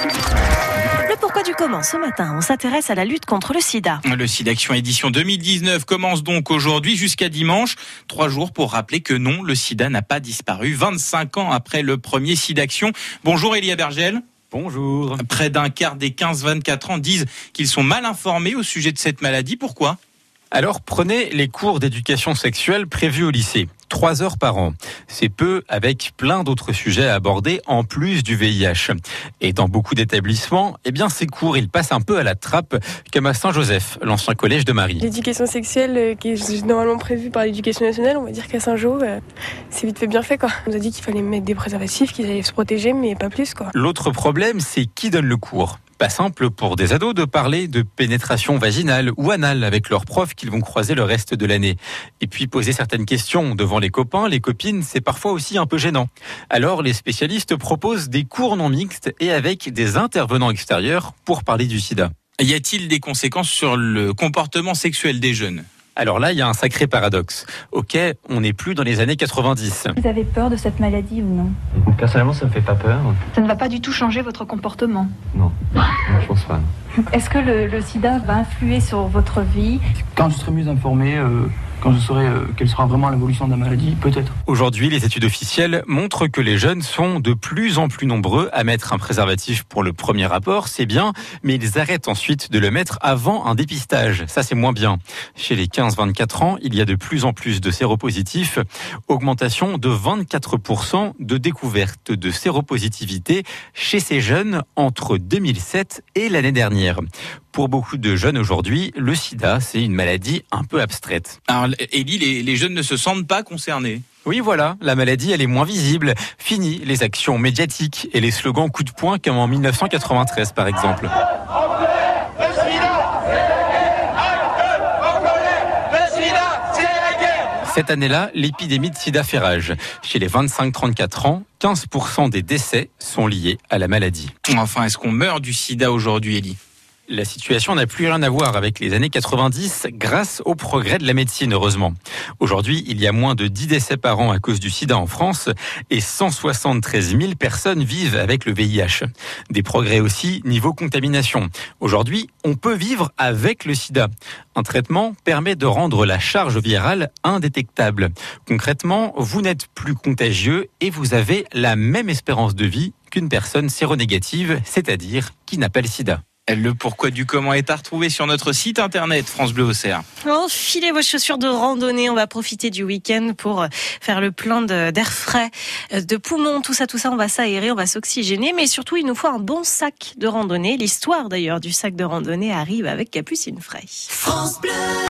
Le pourquoi du comment ce matin, on s'intéresse à la lutte contre le sida. Le SIDAction édition 2019 commence donc aujourd'hui jusqu'à dimanche. Trois jours pour rappeler que non, le sida n'a pas disparu. 25 ans après le premier SIDAction. Bonjour Elia Bergel. Bonjour. Près d'un quart des 15-24 ans disent qu'ils sont mal informés au sujet de cette maladie. Pourquoi? Alors prenez les cours d'éducation sexuelle prévus au lycée. Trois heures par an. C'est peu avec plein d'autres sujets à aborder en plus du VIH. Et dans beaucoup d'établissements, eh bien, ces cours, ils passent un peu à la trappe, comme à Saint-Joseph, l'ancien collège de Marie. L'éducation sexuelle euh, qui est normalement prévue par l'éducation nationale, on va dire qu'à Saint-Jean, euh, c'est vite fait bien fait quoi. On nous a dit qu'il fallait mettre des préservatifs, qu'ils allaient se protéger, mais pas plus quoi. L'autre problème, c'est qui donne le cours. Pas simple pour des ados de parler de pénétration vaginale ou anale avec leurs profs qu'ils vont croiser le reste de l'année. Et puis poser certaines questions devant les copains, les copines, c'est parfois aussi un peu gênant. Alors les spécialistes proposent des cours non mixtes et avec des intervenants extérieurs pour parler du sida. Y a-t-il des conséquences sur le comportement sexuel des jeunes? Alors là, il y a un sacré paradoxe. Ok, on n'est plus dans les années 90. Vous avez peur de cette maladie ou non? Personnellement, ça me fait pas peur. Ça ne va pas du tout changer votre comportement Non, non je pense pas. Est-ce que le, le, sida va influer sur votre vie? Quand je serai mieux informé, euh, quand je saurai euh, quelle sera vraiment l'évolution de la maladie, peut-être. Aujourd'hui, les études officielles montrent que les jeunes sont de plus en plus nombreux à mettre un préservatif pour le premier rapport, c'est bien, mais ils arrêtent ensuite de le mettre avant un dépistage. Ça, c'est moins bien. Chez les 15-24 ans, il y a de plus en plus de séropositifs, augmentation de 24% de découverte de séropositivité chez ces jeunes entre 2007 et l'année dernière. Pour beaucoup de jeunes aujourd'hui, le sida, c'est une maladie un peu abstraite. Alors, Elie, les, les jeunes ne se sentent pas concernés oui, voilà, la maladie, elle est moins visible. Fini les actions médiatiques et les slogans coup de poing comme en 1993, par exemple. Cette année-là, l'épidémie de sida fait rage. Chez les 25-34 ans, 15% des décès sont liés à la maladie. Enfin, est-ce qu'on meurt du sida aujourd'hui, Elie? La situation n'a plus rien à voir avec les années 90 grâce au progrès de la médecine, heureusement. Aujourd'hui, il y a moins de 10 décès par an à cause du sida en France et 173 000 personnes vivent avec le VIH. Des progrès aussi niveau contamination. Aujourd'hui, on peut vivre avec le sida. Un traitement permet de rendre la charge virale indétectable. Concrètement, vous n'êtes plus contagieux et vous avez la même espérance de vie qu'une personne séronégative, c'est-à-dire qui n'a pas le sida. Le pourquoi du comment est à retrouver sur notre site internet France Bleu Auxerre. Enfilez vos chaussures de randonnée, on va profiter du week-end pour faire le plein d'air frais, euh, de poumons, tout ça, tout ça, on va s'aérer, on va s'oxygéner, mais surtout il nous faut un bon sac de randonnée. L'histoire d'ailleurs du sac de randonnée arrive avec Capucine Frey. France Bleu